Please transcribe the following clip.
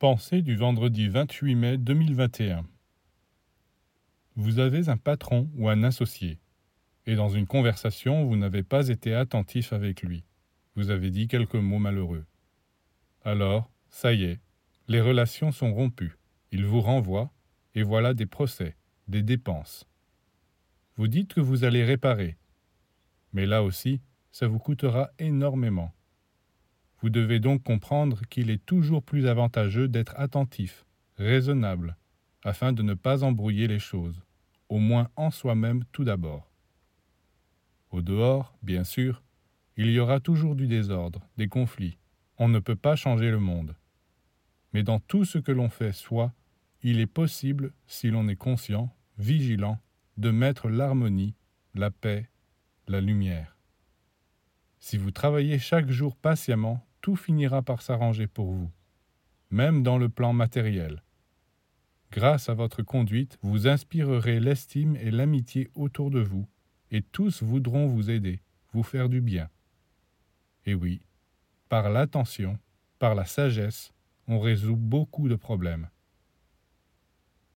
Pensée du vendredi 28 mai 2021 Vous avez un patron ou un associé, et dans une conversation, vous n'avez pas été attentif avec lui. Vous avez dit quelques mots malheureux. Alors, ça y est, les relations sont rompues. Il vous renvoie, et voilà des procès, des dépenses. Vous dites que vous allez réparer, mais là aussi, ça vous coûtera énormément. Vous devez donc comprendre qu'il est toujours plus avantageux d'être attentif, raisonnable, afin de ne pas embrouiller les choses, au moins en soi-même tout d'abord. Au dehors, bien sûr, il y aura toujours du désordre, des conflits. On ne peut pas changer le monde. Mais dans tout ce que l'on fait soi, il est possible, si l'on est conscient, vigilant, de mettre l'harmonie, la paix, la lumière. Si vous travaillez chaque jour patiemment tout finira par s'arranger pour vous, même dans le plan matériel. Grâce à votre conduite, vous inspirerez l'estime et l'amitié autour de vous, et tous voudront vous aider, vous faire du bien. Et oui, par l'attention, par la sagesse, on résout beaucoup de problèmes.